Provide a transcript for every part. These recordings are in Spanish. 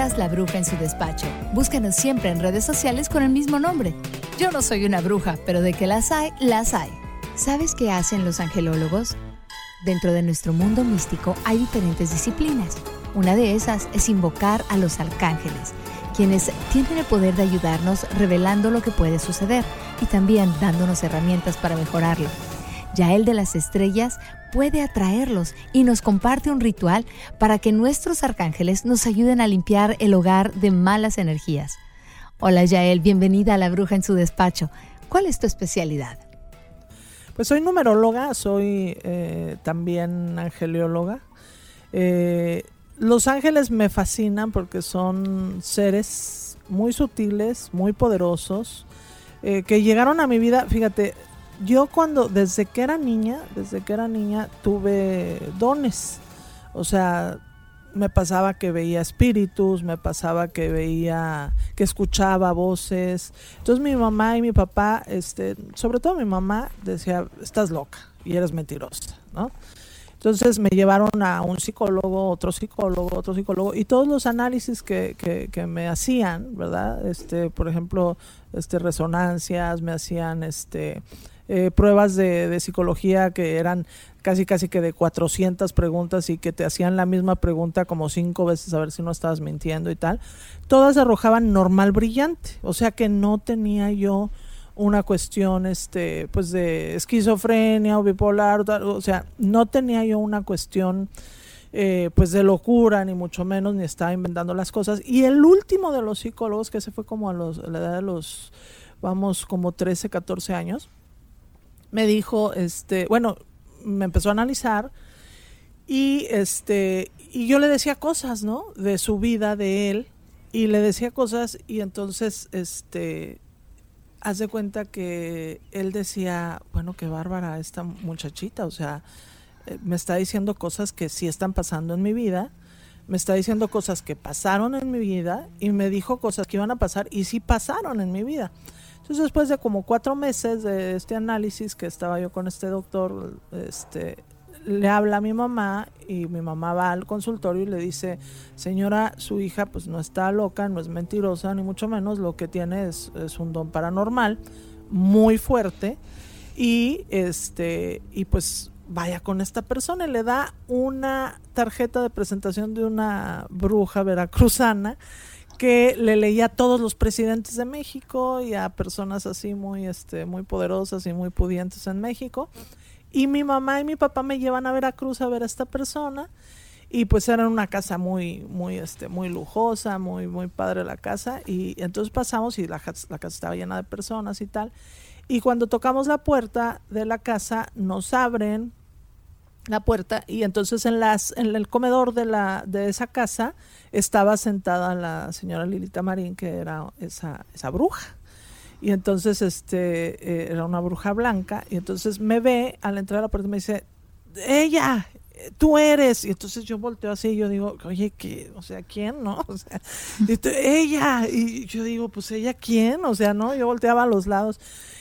La Bruja en su despacho. Búscanos siempre en redes sociales con el mismo nombre. Yo no soy una bruja, pero de que las hay, las hay. ¿Sabes qué hacen los angelólogos? Dentro de nuestro mundo místico hay diferentes disciplinas. Una de esas es invocar a los arcángeles, quienes tienen el poder de ayudarnos revelando lo que puede suceder y también dándonos herramientas para mejorarlo. Ya el de las estrellas puede atraerlos y nos comparte un ritual para que nuestros arcángeles nos ayuden a limpiar el hogar de malas energías. Hola Yael, bienvenida a la bruja en su despacho. ¿Cuál es tu especialidad? Pues soy numeróloga, soy eh, también angelióloga. Eh, los ángeles me fascinan porque son seres muy sutiles, muy poderosos, eh, que llegaron a mi vida, fíjate, yo cuando, desde que era niña, desde que era niña, tuve dones. O sea, me pasaba que veía espíritus, me pasaba que veía, que escuchaba voces. Entonces mi mamá y mi papá, este, sobre todo mi mamá, decía, estás loca y eres mentirosa, ¿no? Entonces me llevaron a un psicólogo, otro psicólogo, otro psicólogo, y todos los análisis que, que, me hacían, ¿verdad? Este, por ejemplo, este, resonancias, me hacían este, eh, pruebas de, psicología que eran casi casi que de 400 preguntas y que te hacían la misma pregunta como cinco veces a ver si no estabas mintiendo y tal, todas arrojaban normal brillante, o sea que no tenía yo una cuestión este pues de esquizofrenia o bipolar, o sea, no tenía yo una cuestión eh, pues de locura, ni mucho menos, ni estaba inventando las cosas. Y el último de los psicólogos, que se fue como a, los, a la edad de los, vamos, como 13, 14 años, me dijo, este, bueno, me empezó a analizar y este, y yo le decía cosas, ¿no? De su vida, de él, y le decía cosas y entonces, este, haz de cuenta que él decía, bueno, qué bárbara esta muchachita, o sea, eh, me está diciendo cosas que sí están pasando en mi vida, me está diciendo cosas que pasaron en mi vida y me dijo cosas que iban a pasar y sí pasaron en mi vida. Entonces después de como cuatro meses de este análisis que estaba yo con este doctor, este, le habla a mi mamá y mi mamá va al consultorio y le dice, señora, su hija pues no está loca, no es mentirosa, ni mucho menos, lo que tiene es, es un don paranormal muy fuerte y este y pues vaya con esta persona y le da una tarjeta de presentación de una bruja veracruzana que le leía a todos los presidentes de México y a personas así muy, este, muy poderosas y muy pudientes en México. Y mi mamá y mi papá me llevan a Veracruz a ver a esta persona. Y pues era una casa muy, muy, este, muy lujosa, muy, muy padre la casa. Y entonces pasamos y la, la casa estaba llena de personas y tal. Y cuando tocamos la puerta de la casa, nos abren la puerta y entonces en las en el comedor de la de esa casa estaba sentada la señora Lilita Marín que era esa esa bruja. Y entonces este eh, era una bruja blanca y entonces me ve al entrar a la puerta y me dice ella tú eres. Y entonces yo volteo así y yo digo oye qué o sea quién no o sea ella y yo digo pues ella quién o sea no yo volteaba a los lados.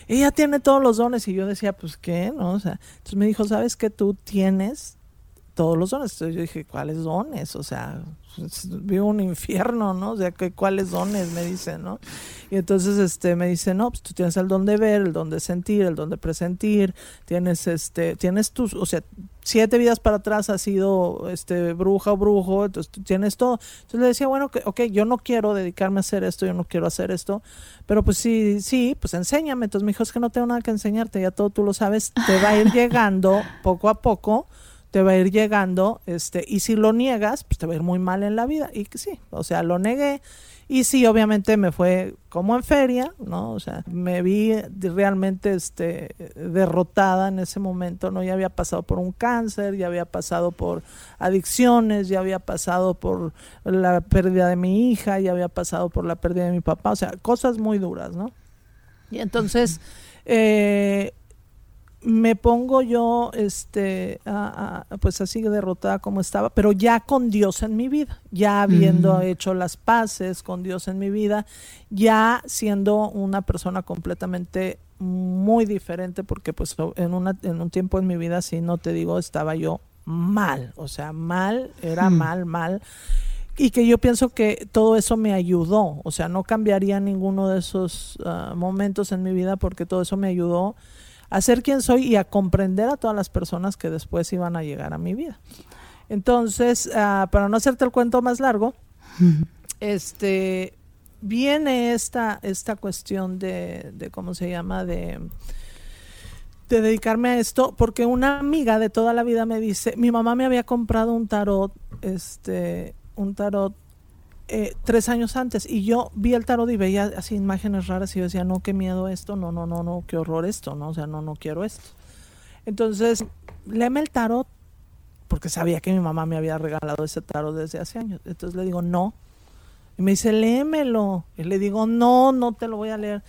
Ella tiene todos los dones y yo decía, pues qué, ¿no? O sea, entonces me dijo, ¿sabes que tú tienes todos los dones? Entonces yo dije, ¿cuáles dones? O sea, vivo un infierno, ¿no? O sea, ¿cuáles dones? Me dice, ¿no? Y entonces este me dice, no, pues tú tienes el don de ver, el don de sentir, el don de presentir, tienes este, tienes tus, o sea, siete vidas para atrás has sido este bruja o brujo, entonces tú tienes todo. Entonces le decía, bueno, ok, yo no quiero dedicarme a hacer esto, yo no quiero hacer esto, pero pues sí, sí, pues enséñame. Entonces me dijo, es que no tengo nada que enseñarte, ya todo tú lo sabes, te va a ir llegando poco a poco te va a ir llegando, este, y si lo niegas, pues te va a ir muy mal en la vida. Y que sí, o sea, lo negué. Y sí, obviamente me fue como en feria, ¿no? O sea, me vi realmente este, derrotada en ese momento, ¿no? Ya había pasado por un cáncer, ya había pasado por adicciones, ya había pasado por la pérdida de mi hija, ya había pasado por la pérdida de mi papá, o sea, cosas muy duras, ¿no? Y entonces, eh, me pongo yo este pues así derrotada como estaba pero ya con Dios en mi vida ya habiendo hecho las paces con Dios en mi vida ya siendo una persona completamente muy diferente porque pues en una en un tiempo en mi vida si no te digo estaba yo mal o sea mal era mal mal y que yo pienso que todo eso me ayudó, o sea, no cambiaría ninguno de esos ah, momentos en mi vida porque todo eso me ayudó a ser quien soy y a comprender a todas las personas que después iban a llegar a mi vida. Entonces, ah, para no hacerte el cuento más largo, este viene esta, esta cuestión de, de, ¿cómo se llama? De, de dedicarme a esto, porque una amiga de toda la vida me dice, mi mamá me había comprado un tarot, este, un tarot eh, tres años antes y yo vi el tarot y veía así imágenes raras y yo decía, no, qué miedo esto, no, no, no, no, qué horror esto, no, o sea, no, no quiero esto. Entonces, léeme el tarot porque sabía que mi mamá me había regalado ese tarot desde hace años. Entonces le digo, no. Y me dice, léemelo. Y le digo, no, no te lo voy a leer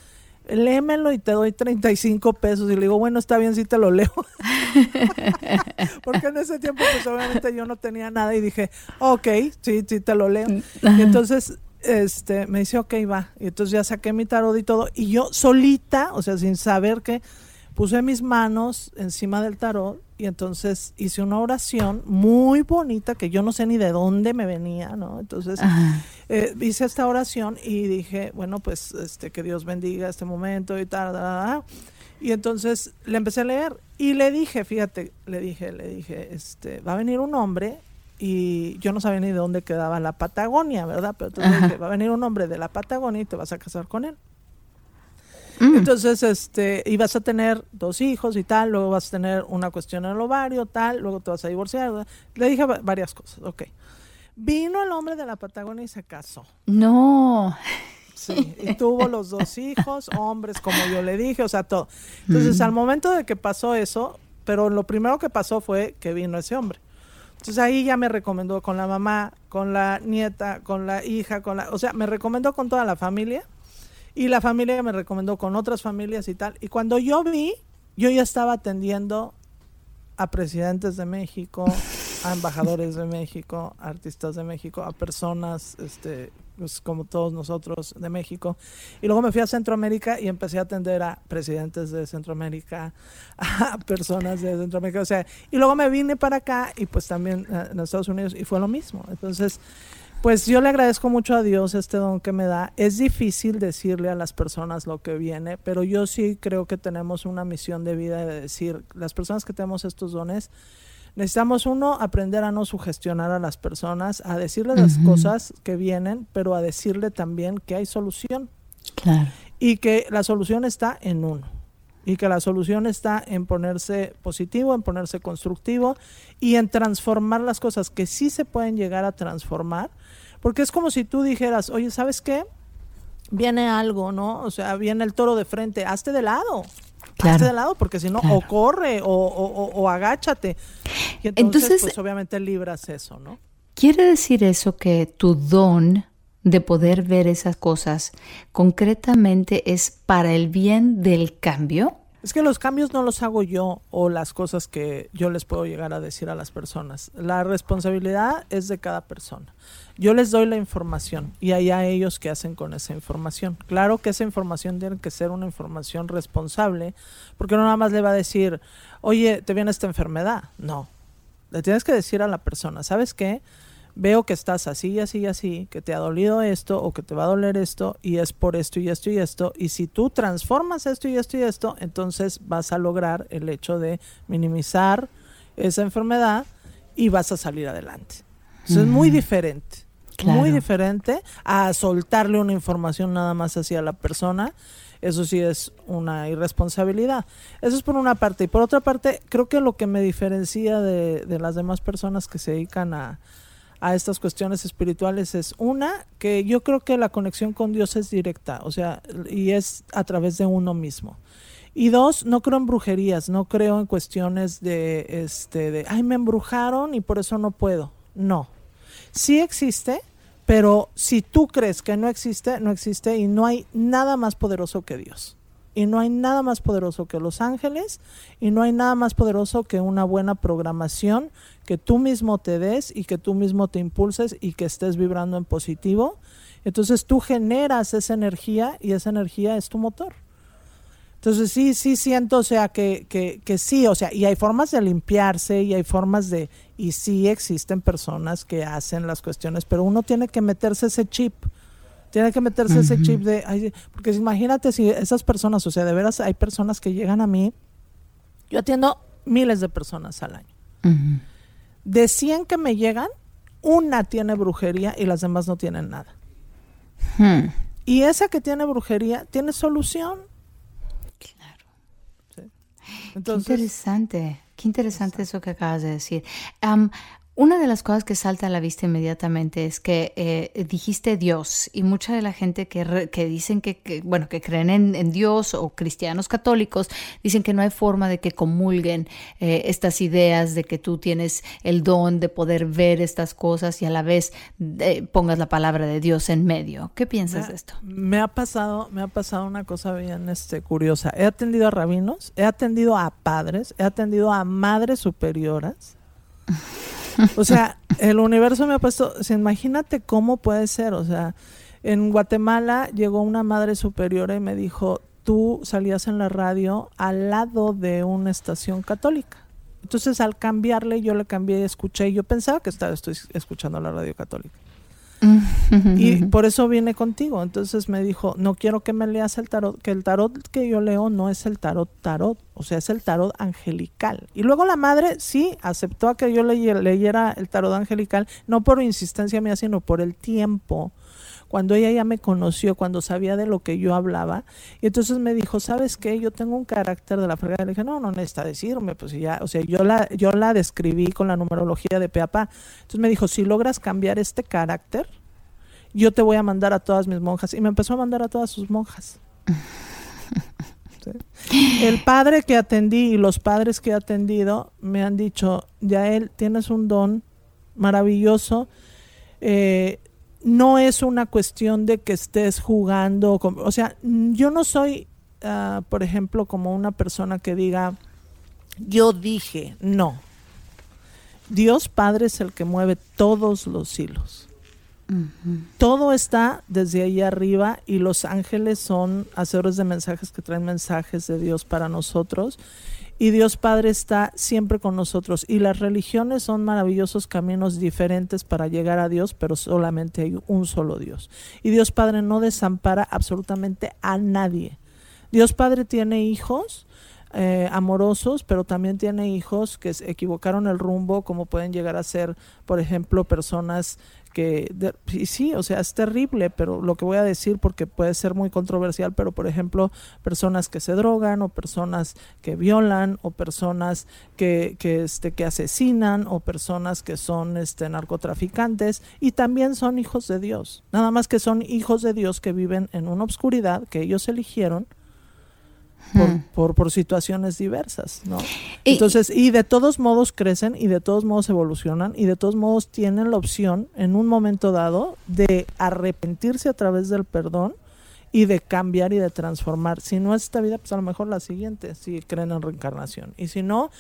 léemelo y te doy 35 pesos. Y le digo, bueno, está bien si te lo leo. Porque en ese tiempo, pues obviamente yo no tenía nada y dije, ok, sí, sí, te lo leo. Y entonces este, me dice, ok, va. Y entonces ya saqué mi tarot y todo. Y yo solita, o sea, sin saber que puse mis manos encima del tarot y entonces hice una oración muy bonita que yo no sé ni de dónde me venía, ¿no? Entonces eh, hice esta oración y dije, bueno, pues este que Dios bendiga este momento y tal, y entonces le empecé a leer y le dije, fíjate, le dije, le dije, este, va a venir un hombre y yo no sabía ni de dónde quedaba la Patagonia, ¿verdad? Pero entonces dije, va a venir un hombre de la Patagonia y te vas a casar con él. Mm. Entonces, este, y vas a tener dos hijos y tal, luego vas a tener una cuestión en el ovario, tal, luego te vas a divorciar. Le dije varias cosas, ok. Vino el hombre de la Patagonia y se casó. No. Sí, y tuvo los dos hijos, hombres, como yo le dije, o sea, todo. Entonces, mm. al momento de que pasó eso, pero lo primero que pasó fue que vino ese hombre. Entonces ahí ya me recomendó con la mamá, con la nieta, con la hija, con la, o sea, me recomendó con toda la familia y la familia me recomendó con otras familias y tal. Y cuando yo vi, yo ya estaba atendiendo a presidentes de México, a embajadores de México, a artistas de México, a personas este, pues, como todos nosotros de México. Y luego me fui a Centroamérica y empecé a atender a presidentes de Centroamérica, a personas de Centroamérica. O sea, y luego me vine para acá y pues también eh, en Estados Unidos y fue lo mismo. Entonces, pues yo le agradezco mucho a Dios este don que me da. Es difícil decirle a las personas lo que viene, pero yo sí creo que tenemos una misión de vida de decir, las personas que tenemos estos dones, necesitamos uno, aprender a no sugestionar a las personas, a decirles las cosas que vienen, pero a decirle también que hay solución. Claro. Y que la solución está en uno. Y que la solución está en ponerse positivo, en ponerse constructivo y en transformar las cosas que sí se pueden llegar a transformar porque es como si tú dijeras, oye, ¿sabes qué? Viene algo, ¿no? O sea, viene el toro de frente, hazte de lado. hazte de lado, porque si no, o corre o, o, agáchate. Y entonces, pues obviamente libras eso, ¿no? ¿Quiere decir eso que tu don de poder ver esas cosas concretamente es para el bien del cambio? Es que los cambios no los hago yo o las cosas que yo les puedo llegar a decir a las personas. La responsabilidad es de cada persona. Yo les doy la información y allá ellos qué hacen con esa información. Claro que esa información tiene que ser una información responsable, porque no nada más le va a decir, oye, te viene esta enfermedad. No, le tienes que decir a la persona, ¿sabes qué? Veo que estás así y así y así, que te ha dolido esto o que te va a doler esto y es por esto y esto y esto. Y si tú transformas esto y esto y esto, entonces vas a lograr el hecho de minimizar esa enfermedad y vas a salir adelante. Eso es muy diferente. Muy diferente a soltarle una información nada más hacia la persona. Eso sí es una irresponsabilidad. Eso es por una parte. Y por otra parte, creo que lo que me diferencia de, de las demás personas que se dedican a, a estas cuestiones espirituales es una, que yo creo que la conexión con Dios es directa, o sea, y es a través de uno mismo. Y dos, no creo en brujerías, no creo en cuestiones de, este, de, ay, me embrujaron y por eso no puedo. No. Sí existe, pero si tú crees que no existe, no existe y no hay nada más poderoso que Dios. Y no hay nada más poderoso que los ángeles y no hay nada más poderoso que una buena programación que tú mismo te des y que tú mismo te impulses y que estés vibrando en positivo. Entonces tú generas esa energía y esa energía es tu motor. Entonces sí, sí siento, o sea, que, que, que sí, o sea, y hay formas de limpiarse y hay formas de y sí existen personas que hacen las cuestiones, pero uno tiene que meterse ese chip. Tiene que meterse ese chip de, porque imagínate si esas personas, o sea, de veras hay personas que llegan a mí, yo atiendo miles de personas al año. De 100 que me llegan, una tiene brujería y las demás no tienen nada. Hmm. Y esa que tiene brujería tiene solución. Claro. qué interesante, qué interesante eso que acabas de decir. Una de las cosas que salta a la vista inmediatamente es que eh, dijiste Dios y mucha de la gente que, que dicen que, bueno, que creen en, Dios o cristianos católicos dicen que no hay forma de que comulguen eh, estas ideas de que tú tienes el don de poder ver estas cosas y a la vez eh, pongas la palabra de Dios en medio. ¿Qué piensas de esto? Me ha pasado, me ha pasado una cosa bien este, curiosa. He atendido a rabinos, he atendido a padres, he atendido a madres superioras. O sea, el universo me ha puesto, imagínate cómo puede ser, o sea, en Guatemala llegó una madre superiora y me dijo, tú salías en la radio al lado de una estación católica. Entonces al cambiarle yo le cambié y escuché, yo pensaba que estaba estoy escuchando la radio católica y por eso viene contigo. Entonces me dijo, no quiero que me leas el tarot, que el tarot que yo leo no es el tarot tarot, o sea, es el tarot angelical. Y luego la madre sí aceptó a que yo leyera el tarot angelical, no por insistencia mía, sino por el tiempo cuando ella ya me conoció, cuando sabía de lo que yo hablaba, y entonces me dijo, ¿sabes qué? Yo tengo un carácter de la fregada. Le dije, no, no necesita decirme, pues ya, o sea, yo la, yo la describí con la numerología de Peapa. Entonces me dijo, si logras cambiar este carácter, yo te voy a mandar a todas mis monjas. Y me empezó a mandar a todas sus monjas. El padre que atendí y los padres que he atendido me han dicho, ya él tienes un don maravilloso. Eh, no es una cuestión de que estés jugando, o sea, yo no soy, ah, por ejemplo, como una persona que diga, yo dije, no. Dios Padre es el que mueve todos los hilos. Todo está desde ahí arriba y los ángeles son hacedores de mensajes que traen mensajes de Dios para nosotros y Dios Padre está siempre con nosotros. Y las religiones son maravillosos caminos diferentes para llegar a Dios, pero solamente hay un solo Dios. Y Dios Padre no desampara absolutamente a nadie. Dios Padre tiene hijos. Eh, amorosos, pero también tiene hijos que equivocaron el rumbo, como pueden llegar a ser, por ejemplo, personas que sí, o sea, es terrible, pero lo que voy a decir porque puede ser muy controversial, pero por ejemplo, personas que se drogan o personas que violan o personas que, que este que asesinan o personas que son este narcotraficantes y también son hijos de Dios. Nada más que son hijos de Dios que viven en una obscuridad que ellos eligieron por, por, situaciones diversas, ¿no? Entonces, y de todos modos crecen y de todos modos evolucionan y de todos modos tienen la opción en un momento dado de arrepentirse a través del perdón y de cambiar y de transformar. Si no es esta vida, pues a lo mejor la siguiente, si creen en reencarnación. Y si no,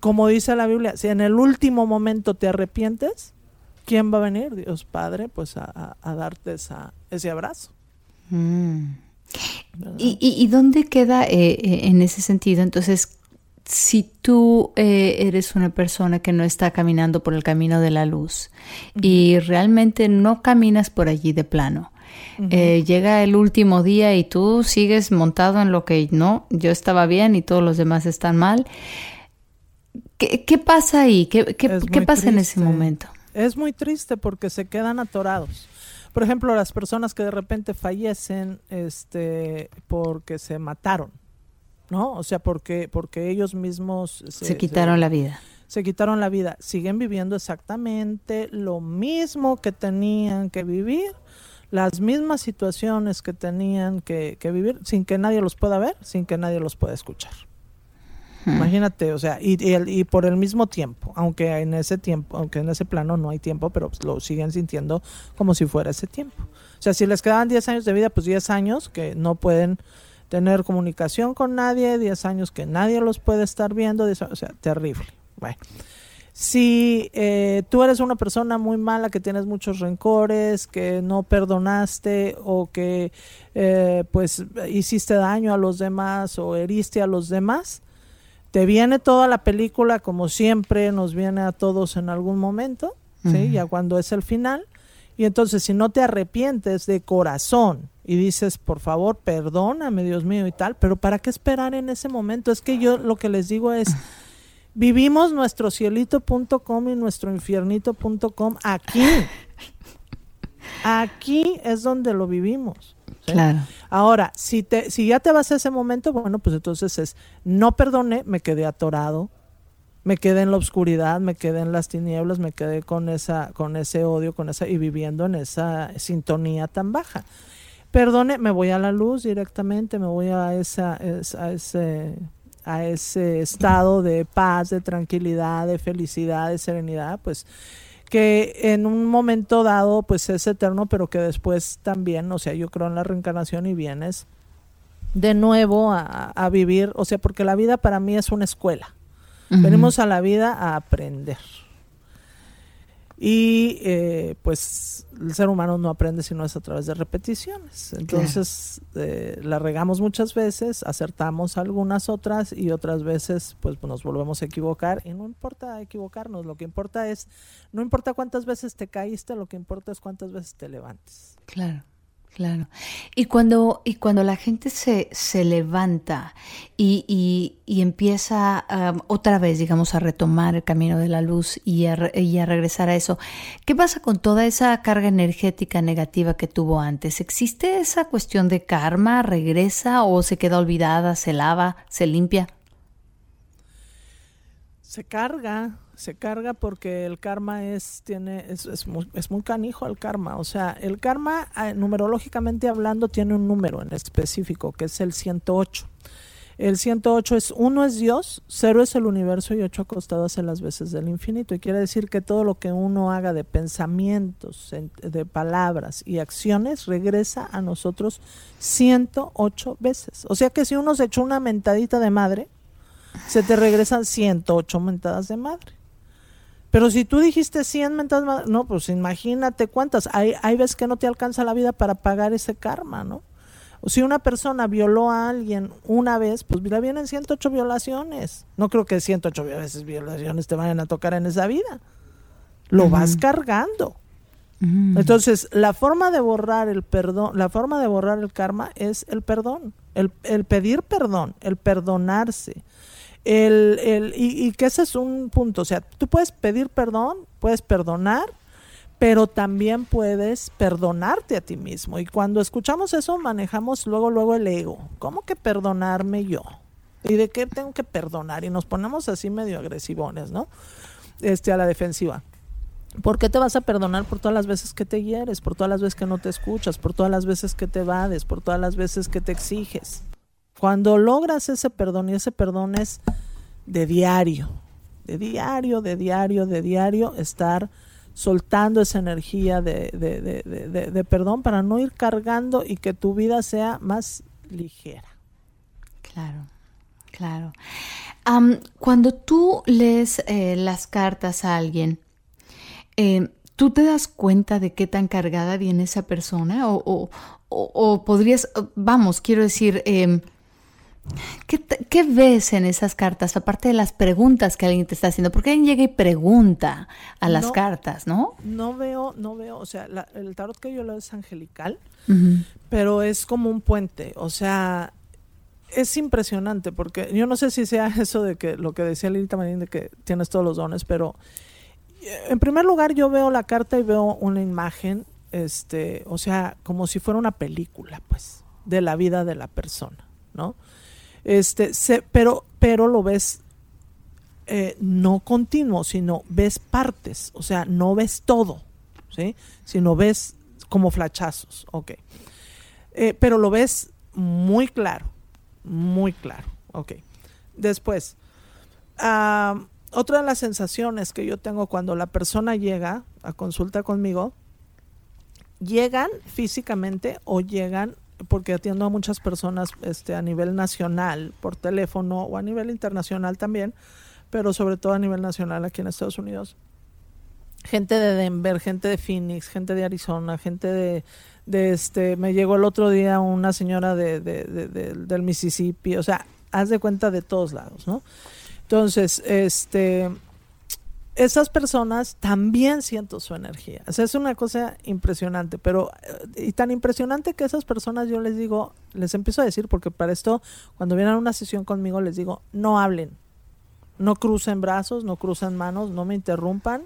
como dice la Biblia, si en el último momento te arrepientes, ¿quién va a venir? Dios Padre, pues a, darte esa, ese abrazo. Mm. ¿Y, y, dónde queda eh, eh, en ese sentido? Entonces, si tú eh, eres una persona que no está caminando por el camino de la luz y realmente no caminas por allí de plano, llega el último día y tú sigues montado en lo que no, yo estaba bien y todos los demás están mal. ¿Qué, pasa ahí? ¿Qué, qué pasa en ese momento? Es muy triste porque se quedan atorados por ejemplo, las personas que de repente fallecen este, porque se mataron, ¿no? O sea, porque, porque ellos mismos... Se, quitaron la vida. Se quitaron la vida. Siguen viviendo exactamente lo mismo que tenían que vivir, las mismas situaciones que tenían que, que vivir, sin que nadie los pueda ver, sin que nadie los pueda escuchar. Imagínate, o sea, y, y, por el mismo tiempo, aunque en ese tiempo, aunque en ese plano no hay tiempo, pero lo siguen sintiendo como si fuera ese tiempo. O sea, si les quedaban 10 años de vida, pues 10 años que no pueden tener comunicación con nadie, 10 años que nadie los puede estar viendo, o sea, terrible. Bueno. Si eh, tú eres una persona muy mala, que tienes muchos rencores, que no perdonaste o que eh, pues hiciste daño a los demás o heriste a los demás, te viene toda la película como siempre nos viene a todos en algún momento, ¿sí? Ya cuando es el final. Y entonces si no te arrepientes de corazón y dices, por favor, perdóname, Dios mío y tal, pero ¿para qué esperar en ese momento? Es que yo lo que les digo es, vivimos nuestro cielito.com y nuestro infiernito.com aquí. Aquí es donde lo vivimos. Claro. Ahora, si, te, si ya te vas a ese momento, bueno, pues entonces es, no perdone, me quedé atorado, me quedé en la oscuridad, me quedé en las tinieblas, me quedé con esa, con ese odio, con esa, y viviendo en esa sintonía tan baja. Perdone, me voy a la luz directamente, me voy a esa, a ese a ese estado de paz, de tranquilidad, de felicidad, de serenidad, pues que en un momento dado pues es eterno, pero que después también, o sea, yo creo en la reencarnación y vienes de nuevo a, vivir, o sea, porque la vida para mí es una escuela. Venimos a la vida a aprender. Y eh, pues el ser humano no aprende si no es a través de repeticiones. Entonces eh, la regamos muchas veces, acertamos algunas otras y otras veces pues nos volvemos a equivocar y no importa equivocarnos, lo que importa es, no importa cuántas veces te caíste, lo que importa es cuántas veces te levantes. Claro. Claro. Y cuando, y cuando la gente se, se levanta y, y, empieza um, otra vez, digamos, a retomar el camino de la luz y a, y a regresar a eso, ¿qué pasa con toda esa carga energética negativa que tuvo antes? ¿Existe esa cuestión de karma? ¿Regresa o se queda olvidada, se lava, se limpia? Se carga, se carga porque el karma es tiene es, es, muy, es, muy, canijo el karma o sea el karma ah, numerológicamente hablando tiene un número en específico que es el 108 el 108 es uno es Dios, cero es el universo y ocho acostados en las veces del infinito. Y quiere decir que todo lo que uno haga de pensamientos, de palabras y acciones regresa a nosotros 108 veces. O sea que si uno se echó una mentadita de madre, se te regresan 108 mentadas de madre. Pero si tú dijiste 100 mentadas, no, pues imagínate cuántas. Hay, hay veces que no te alcanza la vida para pagar ese karma, ¿no? O si una persona violó a alguien una vez, pues mira, vienen 108 violaciones. No creo que 108 veces violaciones te vayan a tocar en esa vida. Lo vas cargando. Entonces, la forma de borrar el perdón, la forma de borrar el karma es el perdón, el, el pedir perdón, el perdonarse, el, el, y, que ese es un punto, o sea, tú puedes pedir perdón, puedes perdonar, pero también puedes perdonarte a ti mismo. Y cuando escuchamos eso, manejamos luego, luego el ego. ¿Cómo que perdonarme yo? ¿Y de qué tengo que perdonar? Y nos ponemos así medio agresivones, ¿no? Este, a la defensiva. ¿Por qué te vas a perdonar por todas las veces que te hieres, por todas las veces que no te escuchas, por todas las veces que te vades, por todas las veces que te exiges? Cuando logras ese perdón, y ese perdón es de diario, de diario, de diario, de diario, estar soltando esa energía de, perdón para no ir cargando y que tu vida sea más ligera. Claro, claro. cuando tú lees eh, las cartas a alguien, eh, ¿tú te das cuenta de qué tan cargada viene esa persona? O, podrías, vamos, quiero decir, eh, ¿Qué, ves en esas cartas, aparte de las preguntas que alguien te está haciendo? Porque alguien llega y pregunta a las cartas, ¿no? No veo, no veo, o sea, el tarot que yo leo es angelical, pero es como un puente, o sea, es impresionante porque yo no sé si sea eso de que lo que decía Lilita Marín de que tienes todos los dones, pero eh, en primer lugar yo veo la carta y veo una imagen, este, o sea, como si fuera una película, pues, de la vida de la persona, ¿no? Este, pero, pero lo ves eh, no continuo, sino ves partes, o sea, no ves todo, ¿sí? Sino ves como flachazos, ok. Eh, pero lo ves muy claro, muy claro, ok. Después, otra de las sensaciones que yo tengo cuando la persona llega a consulta conmigo, llegan físicamente o llegan porque atiendo a muchas personas este, a nivel nacional por teléfono o a nivel internacional también, pero sobre todo a nivel nacional aquí en Estados Unidos. Gente de Denver, gente de Phoenix, gente de Arizona, gente de, de este, me llegó el otro día una señora de, de, del Mississippi, o sea, haz de cuenta de todos lados, ¿no? Entonces, este, esas personas también siento su energía. O sea, es una cosa impresionante, pero eh, y tan impresionante que esas personas yo les digo, les empiezo a decir, porque para esto, cuando vienen a una sesión conmigo, les digo, no hablen, no crucen brazos, no crucen manos, no me interrumpan,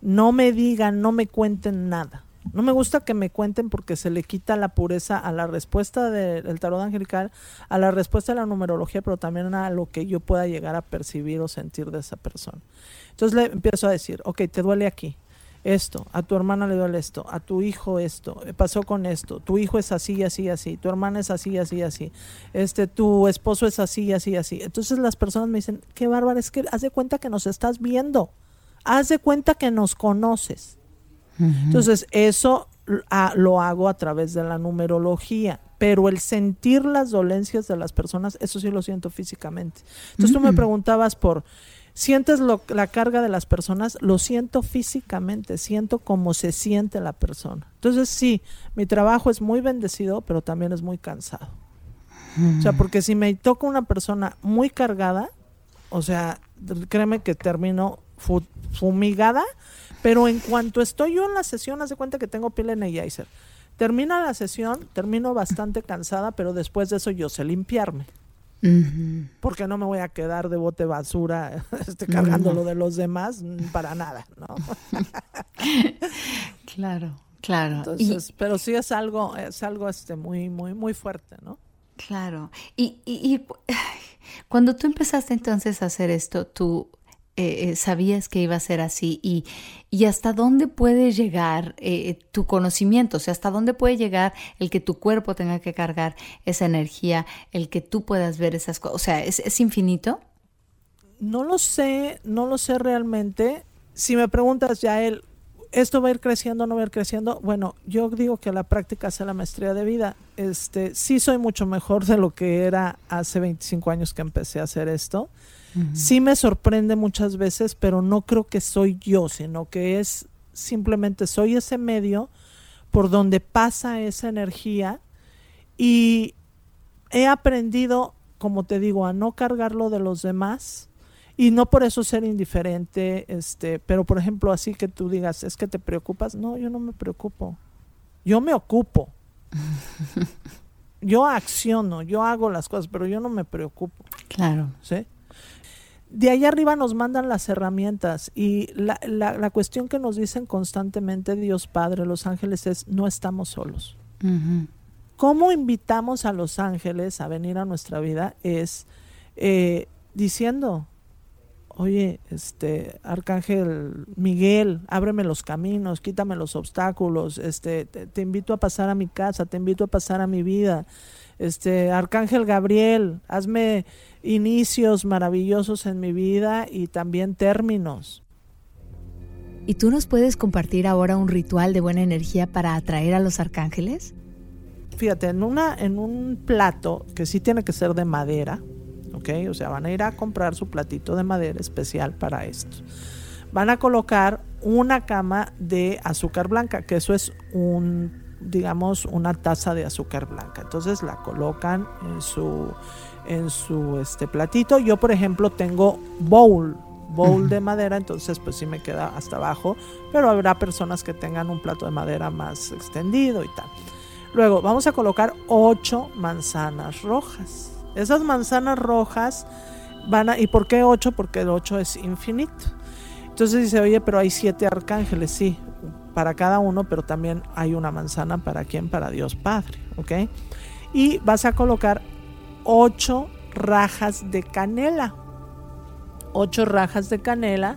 no me digan, no me cuenten nada. No me gusta que me cuenten porque se le quita la pureza a la respuesta del tarot angelical, a la respuesta de la numerología, pero también a lo que yo pueda llegar a percibir o sentir de esa persona. Entonces le empiezo a decir, ok, te duele aquí, esto, a tu hermana le duele esto, a tu hijo esto, eh, pasó con esto, tu hijo es así, así, así, tu hermana es así, así, así, este, tu esposo es así, así, así. Entonces las personas me dicen, qué bárbaro, es que haz de cuenta que nos estás viendo, haz de cuenta que nos conoces. Entonces eso lo hago a través de la numerología, pero el sentir las dolencias de las personas, eso sí lo siento físicamente. Entonces tú me mm. preguntabas por sientes la carga de las personas, lo siento físicamente, siento cómo se siente la persona. Entonces sí, mi trabajo es muy bendecido, pero también es muy cansado. O sea, porque si me toca una persona muy cargada, o sea, créeme que termino fumigada, pero en cuanto estoy yo en la sesión, haz de cuenta que tengo piel energizer. Termina la sesión, termino bastante cansada, pero después de eso yo sé limpiarme porque no me voy a quedar de bote basura este, cargando lo de los demás mm, para nada, ¿no? claro, claro. Entonces, pero sí es algo, es algo este muy, muy, muy fuerte, ¿no? Claro. Y, y, y cuando tú empezaste entonces a hacer esto, tú eh, eh, sabías que iba a ser así y, y hasta dónde puede llegar eh, tu conocimiento, o sea, hasta dónde puede llegar el que tu cuerpo tenga que cargar esa energía, el que tú puedas ver esas cosas, o sea, ¿es, ¿es infinito? No lo sé, no lo sé realmente. Si me preguntas ya él, ¿esto va a ir creciendo, no va a ir creciendo? Bueno, yo digo que la práctica hace la maestría de vida. Este, sí soy mucho mejor de lo que era hace 25 años que empecé a hacer esto. Sí me sorprende muchas veces, pero no creo que soy yo, sino que es simplemente soy ese medio por donde pasa esa energía y he aprendido, como te digo, a no cargarlo de los demás y no por eso ser indiferente, este, pero por ejemplo, así que tú digas, es que te preocupas, no, yo no me preocupo. Yo me ocupo. yo acciono, yo hago las cosas, pero yo no me preocupo. Claro. ¿Sí? De ahí arriba nos mandan las herramientas y la, la, cuestión que nos dicen constantemente Dios Padre, los ángeles es no estamos solos. ¿Cómo invitamos a los ángeles a venir a nuestra vida? Es eh, diciendo, oye, este Arcángel Miguel, ábreme los caminos, quítame los obstáculos, este, te invito a pasar a mi casa, te invito a pasar a mi vida este Arcángel Gabriel, hazme inicios maravillosos en mi vida y también términos. ¿Y tú nos puedes compartir ahora un ritual de buena energía para atraer a los arcángeles? Fíjate, en, una, en un plato que sí tiene que ser de madera, ¿ok? O sea, van a ir a comprar su platito de madera especial para esto. Van a colocar una cama de azúcar blanca, que eso es un digamos, una taza de azúcar blanca. Entonces la colocan en su, en su este platito. Yo, por ejemplo, tengo bowl, bowl de madera, entonces pues sí me queda hasta abajo, pero habrá personas que tengan un plato de madera más extendido y tal. Luego vamos a colocar ocho manzanas rojas. Esas manzanas rojas van a... ¿Y por qué ocho? Porque el ocho es infinito. Entonces dice, oye, pero hay siete arcángeles, sí, para cada uno, pero también hay una manzana para quién, para Dios Padre, ¿ok? Y vas a colocar ocho rajas de canela, ocho rajas de canela.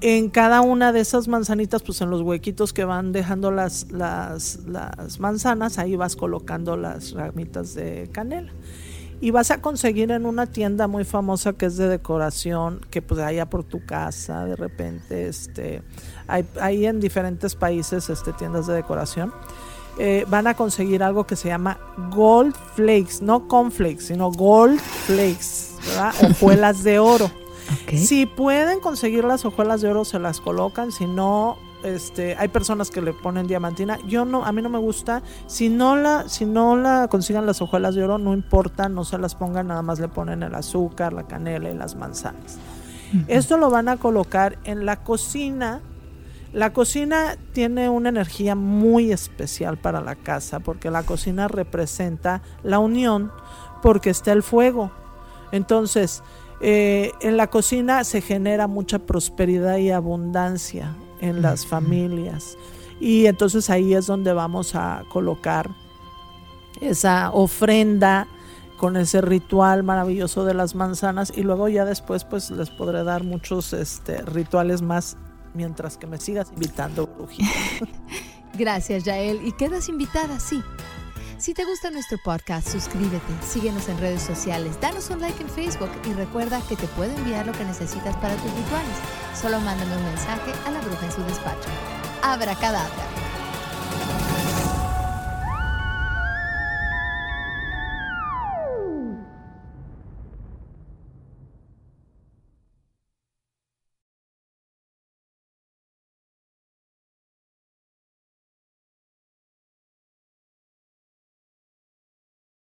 En cada una de esas manzanitas, pues en los huequitos que van dejando las, las manzanas, ahí vas colocando las ramitas de canela y vas a conseguir en una tienda muy famosa que es de decoración, que pues haya por tu casa, de repente, este, hay, en diferentes países este, tiendas de decoración. Eh, van a conseguir algo que se llama Gold Flakes, no Cornflakes, sino Gold Flakes, ¿verdad? Hojuelas de oro. Si pueden conseguir las hojuelas de oro, se las colocan, si no, este, hay personas que le ponen diamantina. Yo no, a mí no me gusta. Si no la, si no la consigan las hojuelas de oro, no importa, no se las pongan, nada más le ponen el azúcar, la canela y las manzanas. Esto lo van a colocar en la cocina. La cocina tiene una energía muy especial para la casa porque la cocina representa la unión porque está el fuego. Entonces, eh, en la cocina se genera mucha prosperidad y abundancia en las familias. Y entonces ahí es donde vamos a colocar esa ofrenda con ese ritual maravilloso de las manzanas y luego ya después pues les podré dar muchos este, rituales más mientras que me sigas invitando, brujita. Gracias, Yael. Y quedas invitada, sí. Si te gusta nuestro podcast, suscríbete, síguenos en redes sociales, danos un like en Facebook y recuerda que te puedo enviar lo que necesitas para tus rituales. Solo mándame un mensaje a la bruja en su despacho. Abra cadabra.